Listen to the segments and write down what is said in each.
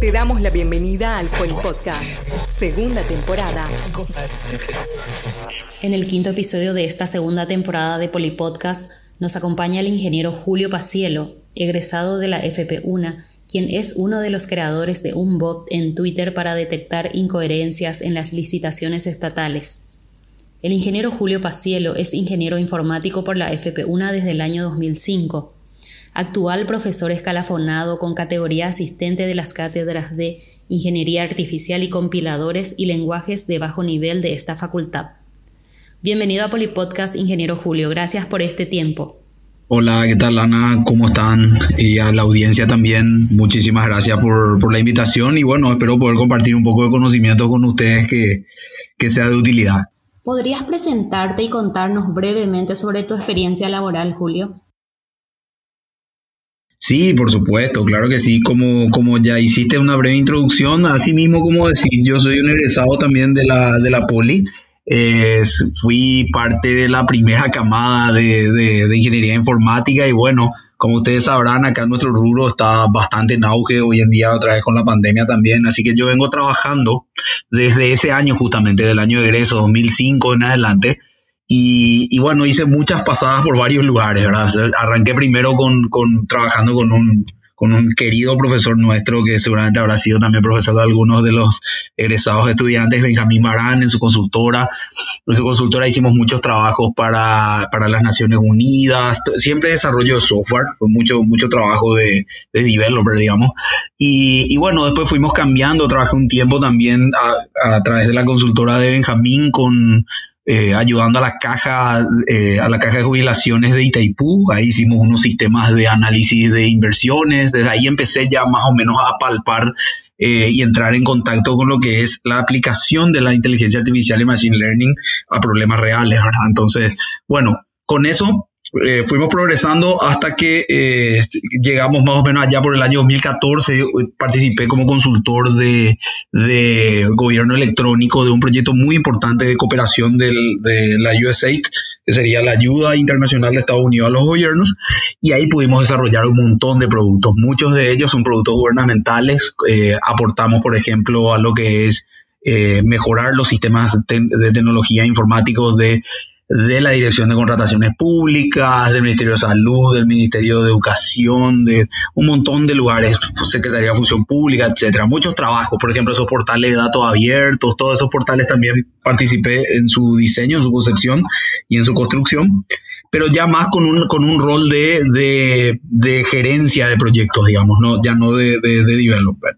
Te damos la bienvenida al Podcast, segunda temporada. En el quinto episodio de esta segunda temporada de Polipodcast nos acompaña el ingeniero Julio Pacielo, egresado de la FP1, quien es uno de los creadores de un bot en Twitter para detectar incoherencias en las licitaciones estatales. El ingeniero Julio Pacielo es ingeniero informático por la FP1 desde el año 2005 actual profesor escalafonado con categoría asistente de las cátedras de Ingeniería Artificial y Compiladores y Lenguajes de Bajo Nivel de esta facultad. Bienvenido a Polipodcast, ingeniero Julio. Gracias por este tiempo. Hola, ¿qué tal Ana? ¿Cómo están? Y a la audiencia también, muchísimas gracias por, la invitación y bueno, espero poder compartir un poco de conocimiento con ustedes que, que sea de utilidad. ¿Podrías presentarte y contarnos brevemente sobre tu experiencia laboral, Julio? Sí, por supuesto, claro que sí, como, como ya hiciste una breve introducción, así mismo como decís, yo soy un egresado también de la, de la Poli, fui parte de la primera camada de, de, ingeniería informática y bueno, como ustedes sabrán, acá nuestro rubro está bastante en auge hoy en día, otra vez con la pandemia también, así que yo vengo trabajando desde ese año justamente, del año de egreso 2005 en adelante, y, bueno, hice muchas pasadas por varios lugares, ¿verdad? Arranqué primero con, con trabajando con un, con un querido profesor nuestro que seguramente habrá sido también profesor de algunos de los egresados estudiantes, Benjamín Marán, en su consultora. En su consultora hicimos muchos trabajos para, para las Naciones Unidas, siempre desarrollo de software, fue mucho, mucho trabajo de, de developer, digamos. Y, y, bueno, después fuimos cambiando, trabajé un tiempo también a, a través de la consultora de Benjamín con eh, ayudando a la caja eh, a la caja de jubilaciones de Itaipú. Ahí hicimos unos sistemas de análisis de inversiones. Desde ahí empecé ya más o menos a palpar eh, y entrar en contacto con lo que es la aplicación de la inteligencia artificial y machine learning a problemas reales. Entonces, bueno, con eso eh, fuimos progresando hasta que eh, llegamos más o menos allá por el año 2014. Participé como consultor de, gobierno electrónico de un proyecto muy importante de cooperación de la USAID, que sería la ayuda internacional de Estados Unidos a los gobiernos. Y ahí pudimos desarrollar un montón de productos. Muchos de ellos son productos gubernamentales. Eh, aportamos, por ejemplo, a lo que es mejorar los sistemas de tecnología informáticos de de la Dirección de Contrataciones Públicas, del Ministerio de Salud, del Ministerio de Educación, de un montón de lugares, Secretaría de Función Pública, etcétera. Muchos trabajos, por ejemplo, esos portales de datos abiertos, todos esos portales también participé en su diseño, en su concepción y en su construcción, pero ya más con un, con un rol de, de, gerencia de proyectos, digamos, ¿no? ya no de, de, developer.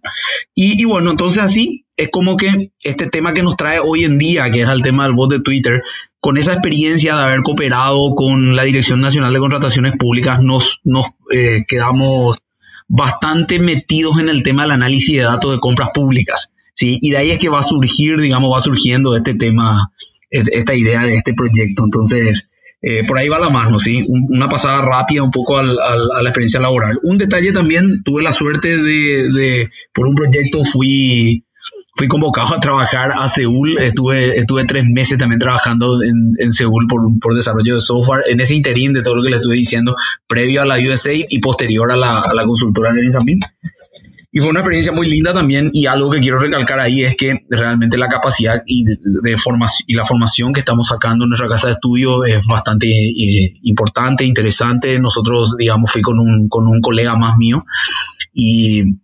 Y, y bueno, entonces así es como que este tema que nos trae hoy en día, que es el tema del bot de Twitter, con esa experiencia de haber cooperado con la Dirección Nacional de Contrataciones Públicas, nos, nos eh, quedamos bastante metidos en el tema del análisis de datos de compras públicas. ¿sí? Y de ahí es que va a surgir, digamos, va surgiendo este tema, esta idea de este proyecto. Entonces, eh, por ahí va la mano, ¿sí? una pasada rápida un poco al, a la experiencia laboral. Un detalle también, tuve la suerte de, de por un proyecto fui fui convocado a trabajar a Seúl, estuve, estuve tres meses también trabajando en, en Seúl por, por, desarrollo de software, en ese interín de todo lo que le estuve diciendo, previo a la USA y posterior a la, a la consultora de Benjamin. Y fue una experiencia muy linda también y algo que quiero recalcar ahí es que realmente la capacidad y, de, formación, y la formación que estamos sacando en nuestra casa de estudio es bastante eh, importante, interesante. Nosotros, digamos, fui con un, con un colega más mío y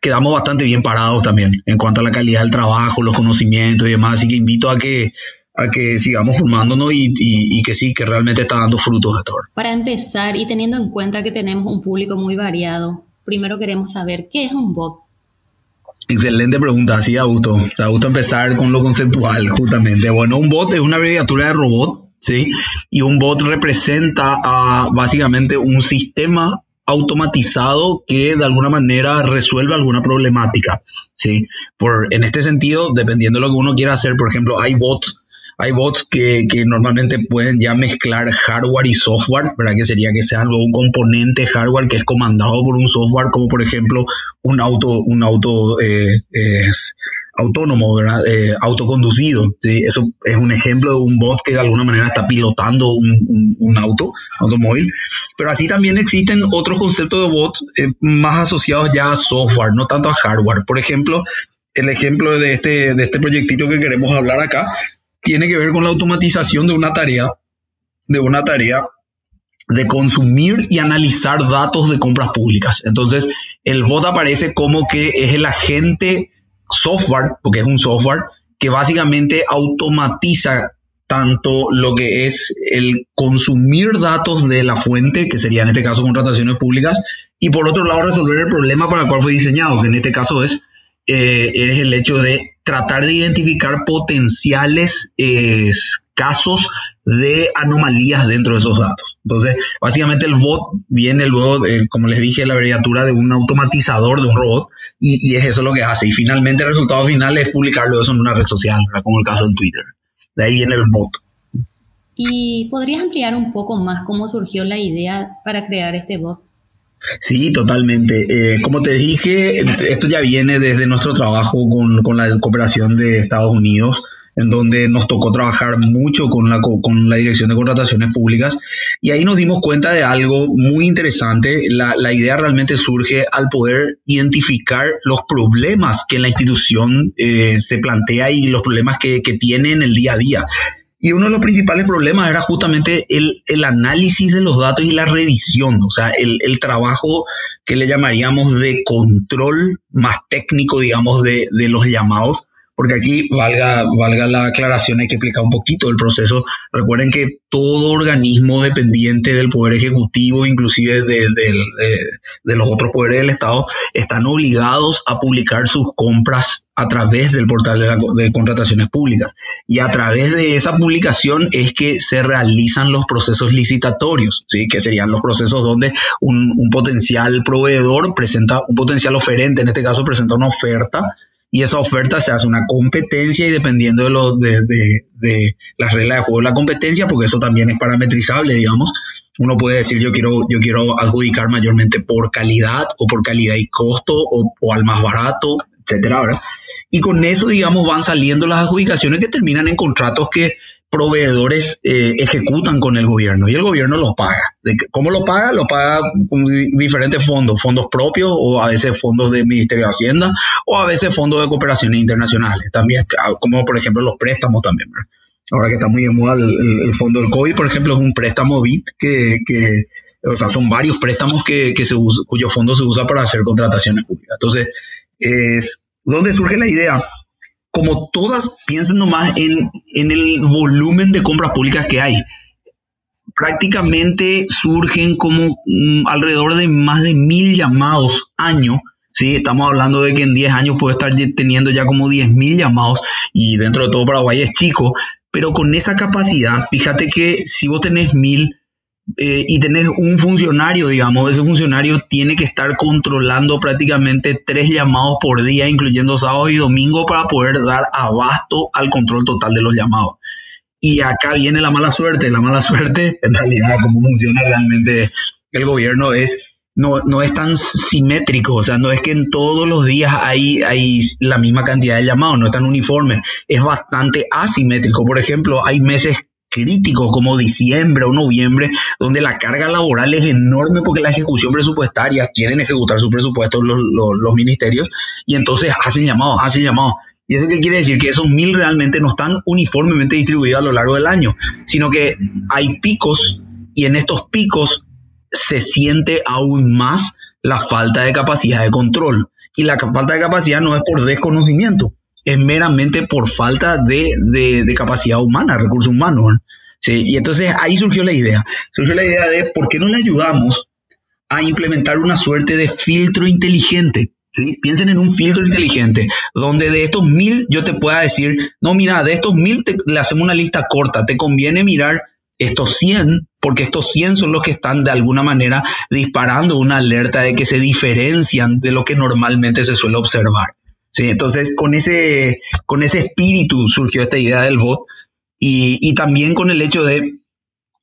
quedamos bastante bien parados también en cuanto a la calidad del trabajo, los conocimientos y demás. Así que invito a que, a que sigamos formándonos y, y, que sí, que realmente está dando frutos esto. Para empezar, y teniendo en cuenta que tenemos un público muy variado, primero queremos saber qué es un bot. Excelente pregunta, sí, da gusto. Da gusto empezar con lo conceptual, justamente. Bueno, un bot es una abreviatura de robot, ¿sí? Y un bot representa a, básicamente un sistema automatizado que de alguna manera resuelve alguna problemática, ¿sí? Por, en este sentido, dependiendo de lo que uno quiera hacer, por ejemplo, hay bots, hay bots que, que normalmente pueden ya mezclar hardware y software, ¿verdad? Que sería que sea algo, un componente hardware que es comandado por un software, como por ejemplo un auto, un auto eh, autónomo, ¿verdad? Eh, autoconducido. ¿sí? Eso es un ejemplo de un bot que de alguna manera está pilotando un, un, auto, automóvil. Pero así también existen otros conceptos de bots eh, más asociados ya a software, no tanto a hardware. Por ejemplo, el ejemplo de este, de este proyectito que queremos hablar acá tiene que ver con la automatización de una tarea, de una tarea de consumir y analizar datos de compras públicas. Entonces, el bot aparece como que es el agente software, porque es un software, que básicamente automatiza tanto lo que es el consumir datos de la fuente, que sería en este caso contrataciones públicas, y por otro lado resolver el problema para el cual fue diseñado, que en este caso es, eh, es el hecho de tratar de identificar potenciales eh, casos de anomalías dentro de esos datos. Entonces, básicamente el bot viene luego, de, como les dije, la abreviatura de un automatizador de un robot y, es eso lo que hace. Y finalmente el resultado final es publicarlo eso en una red social, como el caso del Twitter. De ahí viene el bot. ¿Y podrías ampliar un poco más cómo surgió la idea para crear este bot? Sí, totalmente. Eh, como te dije, esto ya viene desde nuestro trabajo con, con la cooperación de Estados Unidos en donde nos tocó trabajar mucho con la, con la Dirección de Contrataciones Públicas y ahí nos dimos cuenta de algo muy interesante. La, la idea realmente surge al poder identificar los problemas que la institución eh, se plantea y los problemas que, que tiene en el día a día. Y uno de los principales problemas era justamente el, el, análisis de los datos y la revisión, o sea, el, el, trabajo que le llamaríamos de control más técnico, digamos, de, de los llamados, porque aquí valga, valga la aclaración, hay que explicar un poquito el proceso. Recuerden que todo organismo dependiente del Poder Ejecutivo, inclusive de, de, los otros poderes del Estado, están obligados a publicar sus compras a través del portal de, contrataciones públicas. Y a través de esa publicación es que se realizan los procesos licitatorios, ¿sí? que serían los procesos donde un potencial proveedor presenta, un potencial oferente, en este caso presenta una oferta y esa oferta se hace una competencia y dependiendo de, lo, de, de, las reglas de juego de la competencia, porque eso también es parametrizable, digamos, uno puede decir yo quiero, yo quiero adjudicar mayormente por calidad o por calidad y costo o, o al más barato, etcétera, ¿verdad? Y con eso, digamos, van saliendo las adjudicaciones que terminan en contratos que proveedores eh, ejecutan con el gobierno y el gobierno los paga. ¿Cómo lo paga? Lo paga con diferentes fondos, fondos propios o a veces fondos del Ministerio de Hacienda o a veces fondos de cooperaciones internacionales, también ah, como por ejemplo los préstamos también. Ahora que está muy de moda el, fondo del COVID, por ejemplo, es un préstamo BIT que, que o sea, son varios préstamos que, que se cuyo fondo se usa para hacer contrataciones públicas. Entonces, es, ¿dónde surge la idea? Como todas, piensen nomás en, en el volumen de compras públicas que hay. Prácticamente surgen como mm, alrededor de más de mil llamados año. ¿sí? Estamos hablando de que en 10 años puede estar teniendo ya como 10 mil llamados y dentro de todo Paraguay es chico, pero con esa capacidad, fíjate que si vos tenés mil, eh, y tenés un funcionario, digamos, ese funcionario tiene que estar controlando prácticamente tres llamados por día, incluyendo sábado y domingo, para poder dar abasto al control total de los llamados. Y acá viene la mala suerte. La mala suerte, en realidad, cómo funciona realmente el gobierno es no, no es tan simétrico, o sea, no es que en todos los días hay, hay la misma cantidad de llamados, no es tan uniforme, es bastante asimétrico. Por ejemplo, hay meses críticos como diciembre o noviembre, donde la carga laboral es enorme porque la ejecución presupuestaria, quieren ejecutar su presupuesto los, los, ministerios y entonces hacen llamados, hacen llamados. ¿Y eso qué quiere decir? Que esos mil realmente no están uniformemente distribuidos a lo largo del año, sino que hay picos y en estos picos se siente aún más la falta de capacidad de control. Y la falta de capacidad no es por desconocimiento, es meramente por falta de, de, capacidad humana, recursos humanos. ¿sí? Y entonces ahí surgió la idea. Surgió la idea de por qué no le ayudamos a implementar una suerte de filtro inteligente. ¿sí? Piensen en un filtro inteligente, donde de estos mil yo te pueda decir, no, mira, de estos mil le hacemos una lista corta, te conviene mirar estos 100, porque estos 100 son los que están de alguna manera disparando una alerta de que se diferencian de lo que normalmente se suele observar. Sí, entonces con ese, con ese espíritu surgió esta idea del bot y, también con el hecho de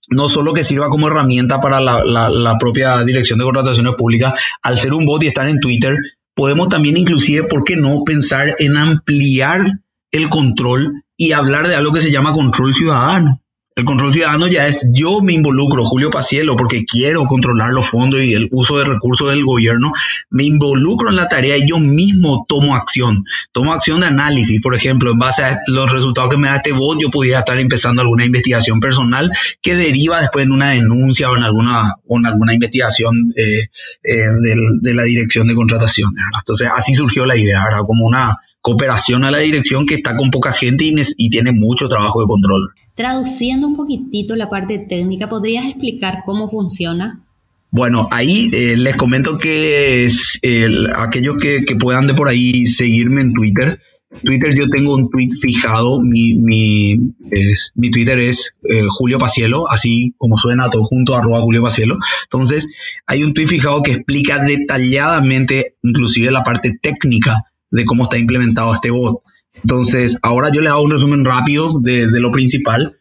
no solo que sirva como herramienta para la, propia dirección de contrataciones públicas, al ser un bot y estar en Twitter, podemos también inclusive, ¿por qué no?, pensar en ampliar el control y hablar de algo que se llama control ciudadano. El control ciudadano ya es yo me involucro, Julio Pacielo, porque quiero controlar los fondos y el uso de recursos del gobierno. Me involucro en la tarea y yo mismo tomo acción. Tomo acción de análisis. Por ejemplo, en base a los resultados que me da este bot, yo pudiera estar empezando alguna investigación personal que deriva después en una denuncia o en alguna, o en alguna investigación eh, eh, de, la dirección de contrataciones. Entonces, así surgió la idea. Como una cooperación a la dirección que está con poca gente y tiene mucho trabajo de control. Traduciendo un poquitito la parte técnica, ¿podrías explicar cómo funciona? Bueno, ahí eh, les comento que es, aquellos que, puedan de por ahí seguirme en Twitter. Twitter yo tengo un tweet fijado, mi, mi, mi Twitter es eh, Julio Pacielo, así como suena todo junto, arroba Julio Pacielo. Entonces, hay un tweet fijado que explica detalladamente, inclusive la parte técnica de cómo está implementado este bot. Entonces, ahora yo les hago un resumen rápido de, lo principal.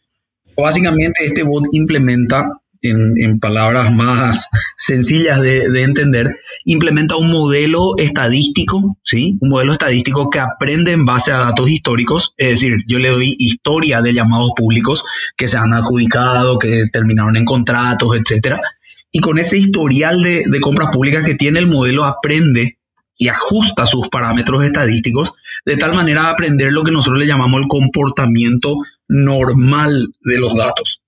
Básicamente, este bot implementa, en, palabras más sencillas de, entender, implementa un modelo estadístico, ¿sí? Un modelo estadístico que aprende en base a datos históricos, es decir, yo le doy historia de llamados públicos que se han adjudicado, que terminaron en contratos, etcétera. Y con ese historial de compras públicas que tiene el modelo aprende y ajusta sus parámetros estadísticos de tal manera aprender lo que nosotros le llamamos el comportamiento normal de los datos.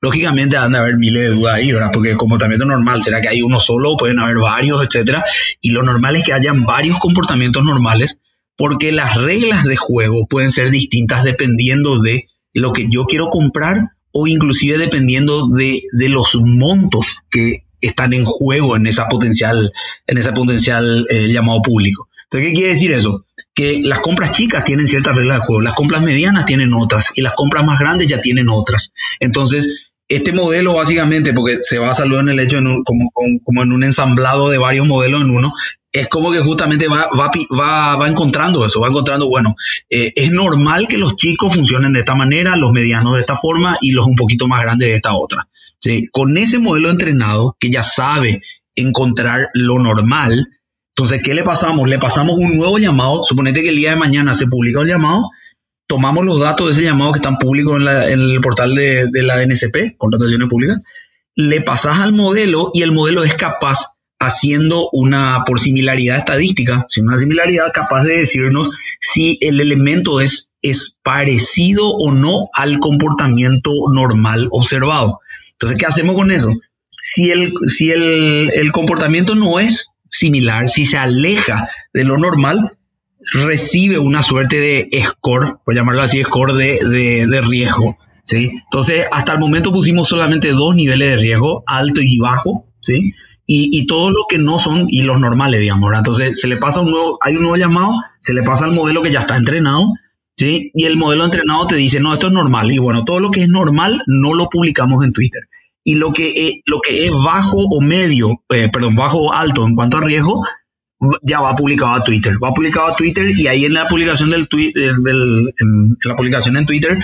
Lógicamente han de haber miles de dudas ahí, ¿verdad? Porque el comportamiento normal, ¿será que hay uno solo? Pueden haber varios, etcétera. Y lo normal es que hayan varios comportamientos normales porque las reglas de juego pueden ser distintas dependiendo de lo que yo quiero comprar o inclusive dependiendo de, de los montos que están en juego en esa potencial, en ese potencial eh, llamado público. Entonces, ¿qué quiere decir eso? Que las compras chicas tienen ciertas reglas de juego, las compras medianas tienen otras y las compras más grandes ya tienen otras. Entonces, este modelo básicamente, porque se basa luego en el hecho de como, como, en un ensamblado de varios modelos en uno, es como que justamente va, va, va, encontrando eso, va encontrando, bueno, eh, es normal que los chicos funcionen de esta manera, los medianos de esta forma y los un poquito más grandes de esta otra. Con ese modelo entrenado que ya sabe encontrar lo normal, entonces, ¿qué le pasamos? Le pasamos un nuevo llamado, suponete que el día de mañana se publica un llamado, tomamos los datos de ese llamado que están públicos en, el portal de, la NSP, contrataciones públicas, le pasas al modelo y el modelo es capaz, haciendo una, por similaridad estadística, sin una similaridad, capaz de decirnos si el elemento es, es parecido o no al comportamiento normal observado. Entonces, ¿qué hacemos con eso? Si el, si el, comportamiento no es similar, si se aleja de lo normal, recibe una suerte de score, por llamarlo así, score de, de, riesgo. ¿sí? Entonces, hasta el momento pusimos solamente dos niveles de riesgo, alto y bajo, ¿sí? Y, y todos los que no son y los normales, digamos. Entonces, se le pasa un nuevo, hay un nuevo llamado, se le pasa al modelo que ya está entrenado ¿sí? Y el modelo entrenado te dice, no, esto es normal. Y bueno, todo lo que es normal no lo publicamos en Twitter. Y lo que, es, lo que es bajo o medio, eh, perdón, bajo o alto en cuanto a riesgo, ya va publicado a Twitter. Va publicado a Twitter y ahí en la publicación del, tweet, del en la publicación en Twitter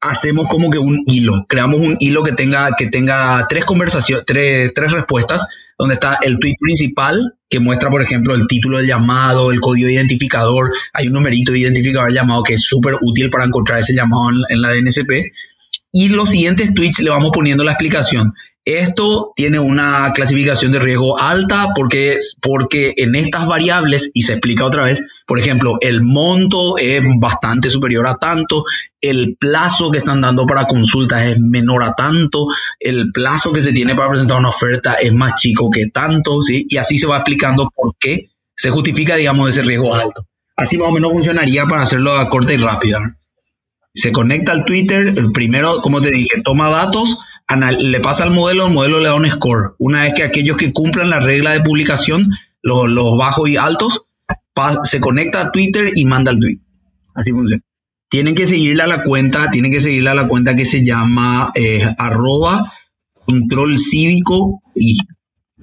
hacemos como que un hilo, creamos un hilo que tenga, que tenga tres conversaciones, tres, tres respuestas donde está el tweet principal, que muestra, por ejemplo, el título del llamado, el código identificador, hay un numerito de identificador llamado que es súper útil para encontrar ese llamado en, la DNSP. Y los siguientes tweets le vamos poniendo la explicación. Esto tiene una clasificación de riesgo alta porque, porque en estas variables, y se explica otra vez, por ejemplo, el monto es bastante superior a tanto, el plazo que están dando para consultas es menor a tanto, el plazo que se tiene para presentar una oferta es más chico que tanto, ¿sí? Y así se va explicando por qué se justifica, digamos, ese riesgo alto. Así más o menos funcionaría para hacerlo a corta y rápida. Se conecta al Twitter, primero, como te dije, toma datos, le pasa al modelo, el modelo le da un score. Una vez que aquellos que cumplan la regla de publicación, los, bajos y altos, se conecta a Twitter y manda el tweet. Así funciona. Tienen que seguirle a la cuenta, tienen que seguirle a la cuenta que se llama eh, arroba control cívico y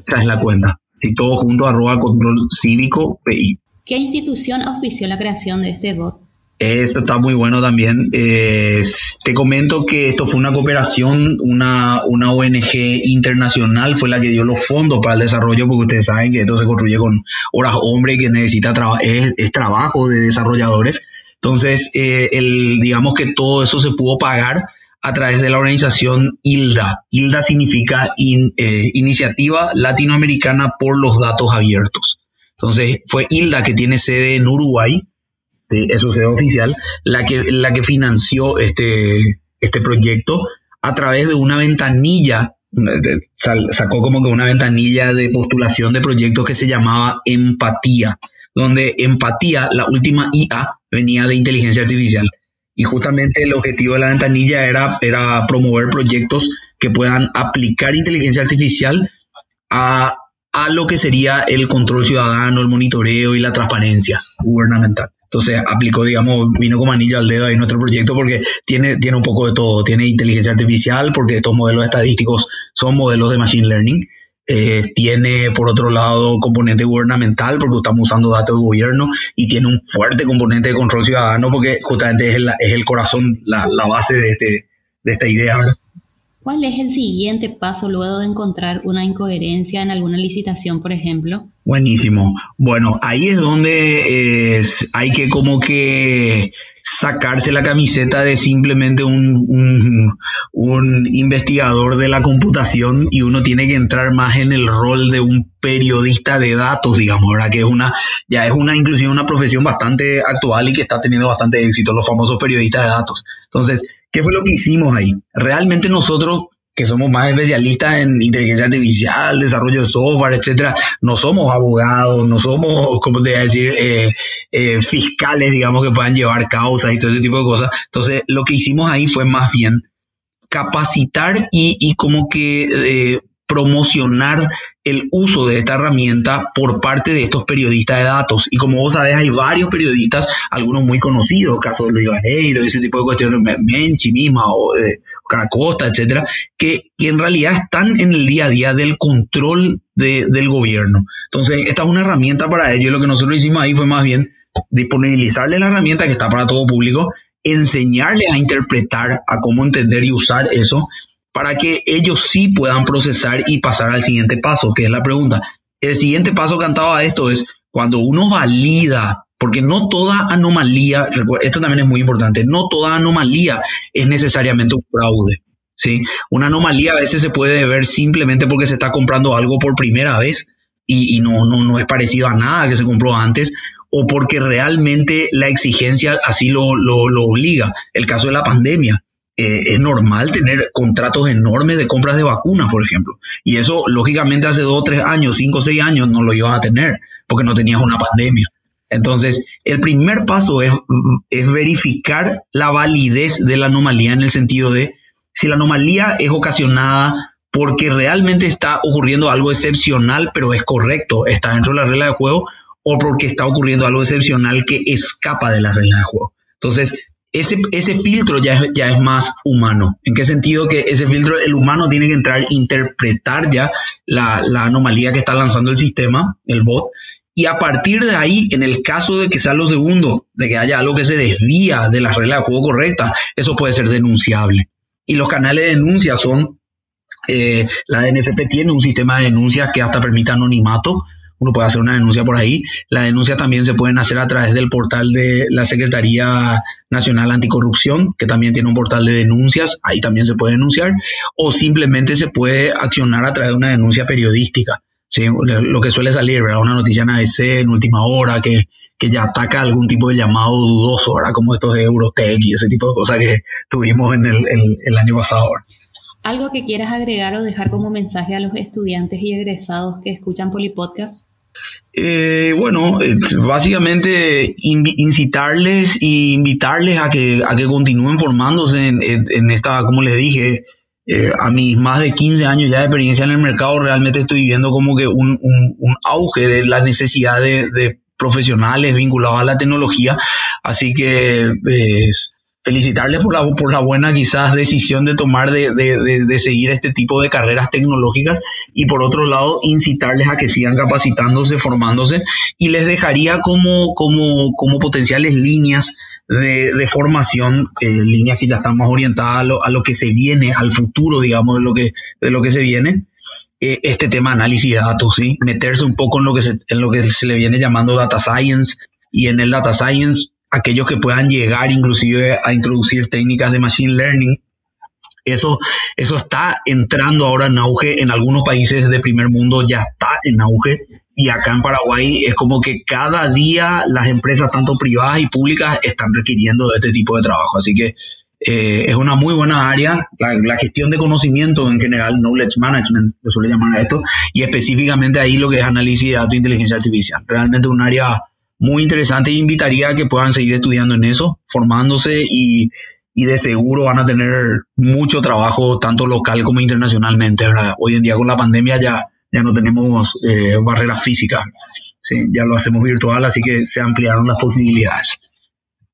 esa es la cuenta. Si todo junto arroba control cívico PI. ¿Qué institución auspició la creación de este bot? Eso está muy bueno también. te comento que esto fue una cooperación, una, una ONG internacional fue la que dio los fondos para el desarrollo, porque ustedes saben que esto se construye con horas hombre que necesita es, es, trabajo de desarrolladores. Entonces, eh, el, digamos que todo eso se pudo pagar a través de la organización ILDA. ILDA significa eh, Iniciativa Latinoamericana por los Datos Abiertos. Entonces, fue ILDA que tiene sede en Uruguay es su sede oficial, la que, la que financió este, este proyecto a través de una ventanilla, sacó como que una ventanilla de postulación de proyectos que se llamaba Empatía, donde Empatía, la última IA, venía de inteligencia artificial. Y justamente el objetivo de la ventanilla era, era promover proyectos que puedan aplicar inteligencia artificial a, a lo que sería el control ciudadano, el monitoreo y la transparencia gubernamental. Entonces aplicó, digamos, vino como anillo al dedo ahí nuestro proyecto porque tiene, tiene un poco de todo. Tiene inteligencia artificial porque estos modelos estadísticos son modelos de machine learning. Eh, tiene, por otro lado, componente gubernamental porque estamos usando datos de gobierno y tiene un fuerte componente de control ciudadano porque justamente es el, es el corazón, la, la base de, este, de esta idea. ¿Cuál es el siguiente paso luego de encontrar una incoherencia en alguna licitación, por ejemplo? Buenísimo. Bueno, ahí es donde hay que como que sacarse la camiseta de simplemente un, un, investigador de la computación y uno tiene que entrar más en el rol de un periodista de datos, digamos, ¿verdad? Que es una, ya es una inclusive una profesión bastante actual y que está teniendo bastante éxito, los famosos periodistas de datos. Entonces, ¿Qué fue lo que hicimos ahí? Realmente nosotros que somos más especialistas en inteligencia artificial, desarrollo de software, etcétera, no somos abogados, no somos, como te voy a decir, eh, eh, fiscales, digamos, que puedan llevar causas y todo ese tipo de cosas. Entonces, lo que hicimos ahí fue más bien capacitar y, como que eh, promocionar el uso de esta herramienta por parte de estos periodistas de datos. Y como vos sabés, hay varios periodistas, algunos muy conocidos, caso de Luis Vareiro, ese tipo de cuestiones, Menchi misma o de Caracosta, etcétera, que, en realidad están en el día a día del control del gobierno. Entonces, esta es una herramienta para ellos. Lo que nosotros hicimos ahí fue más bien disponibilizarle la herramienta que está para todo público, enseñarles a interpretar, a cómo entender y usar eso para que ellos sí puedan procesar y pasar al siguiente paso, que es la pregunta. El siguiente paso cantado a esto es cuando uno valida, porque no toda anomalía, esto también es muy importante, no toda anomalía es necesariamente un fraude. ¿sí? Una anomalía a veces se puede ver simplemente porque se está comprando algo por primera vez y, no, no, no es parecido a nada que se compró antes, o porque realmente la exigencia así lo, lo, lo obliga. El caso de la pandemia. Eh, es normal tener contratos enormes de compras de vacunas, por ejemplo. Y eso, lógicamente, hace dos, tres años, cinco, seis años no lo ibas a tener porque no tenías una pandemia. Entonces, el primer paso es, es verificar la validez de la anomalía en el sentido de si la anomalía es ocasionada porque realmente está ocurriendo algo excepcional, pero es correcto, está dentro de la regla de juego, o porque está ocurriendo algo excepcional que escapa de la regla de juego. Entonces, ese, ese filtro ya es, ya es más humano. ¿En qué sentido? Que ese filtro, el humano tiene que entrar, interpretar ya la, la anomalía que está lanzando el sistema, el bot, y a partir de ahí, en el caso de que sea lo segundo, de que haya algo que se desvía de la regla de juego correcta, eso puede ser denunciable. Y los canales de denuncia son, eh, la NFP tiene un sistema de denuncias que hasta permite anonimato, uno puede hacer una denuncia por ahí. Las denuncias también se pueden hacer a través del portal de la Secretaría Nacional Anticorrupción, que también tiene un portal de denuncias, ahí también se puede denunciar, o simplemente se puede accionar a través de una denuncia periodística. ¿sí? Lo que suele salir, ¿verdad? Una noticia en ABC en última hora que, que ya ataca algún tipo de llamado dudoso, ¿verdad? Como estos de Eurotech y ese tipo de cosas que tuvimos en el, el año pasado. ¿Algo que quieras agregar o dejar como mensaje a los estudiantes y egresados que escuchan Polipodcast? Eh, bueno, básicamente incitarles e invitarles a que, a que continúen formándose en, esta, como les dije, eh, a mis más de 15 años ya de experiencia en el mercado, realmente estoy viendo como que un, auge de la necesidad de, profesionales vinculados a la tecnología. Así que... Pues, felicitarles por la, por la buena quizás decisión de tomar de, de, seguir este tipo de carreras tecnológicas y por otro lado incitarles a que sigan capacitándose, formándose y les dejaría como, como, como potenciales líneas de, formación, eh, líneas que ya están más orientadas a lo, que se viene, al futuro, digamos, de lo que, de lo que se viene. Eh, este tema análisis de datos, ¿sí? meterse un poco en lo, que se, en lo que se le viene llamando data science y en el data science aquellos que puedan llegar inclusive a introducir técnicas de machine learning. Eso, eso está entrando ahora en auge en algunos países de primer mundo, ya está en auge y acá en Paraguay es como que cada día las empresas, tanto privadas y públicas, están requiriendo de este tipo de trabajo. Así que eh, es una muy buena área. La, gestión de conocimiento en general, knowledge management, se suele llamar a esto, y específicamente ahí lo que es análisis de datos e inteligencia artificial. Realmente un área muy interesante invitaría a que puedan seguir estudiando en eso, formándose y, y de seguro van a tener mucho trabajo, tanto local como internacionalmente. Hoy en día con la pandemia ya ya no tenemos eh, barreras físicas, ¿sí? ya lo hacemos virtual, así que se ampliaron las posibilidades.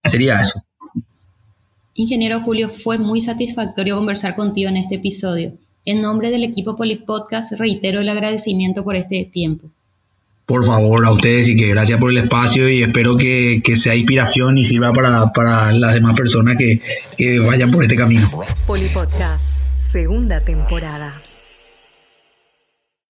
Sería eso. Ingeniero Julio, fue muy satisfactorio conversar contigo en este episodio. En nombre del equipo Polipodcast reitero el agradecimiento por este tiempo. Por favor, a ustedes y que gracias por el espacio y espero que, sea inspiración y sirva para, para las demás personas que, que vayan por este camino. Polipodcast, segunda temporada.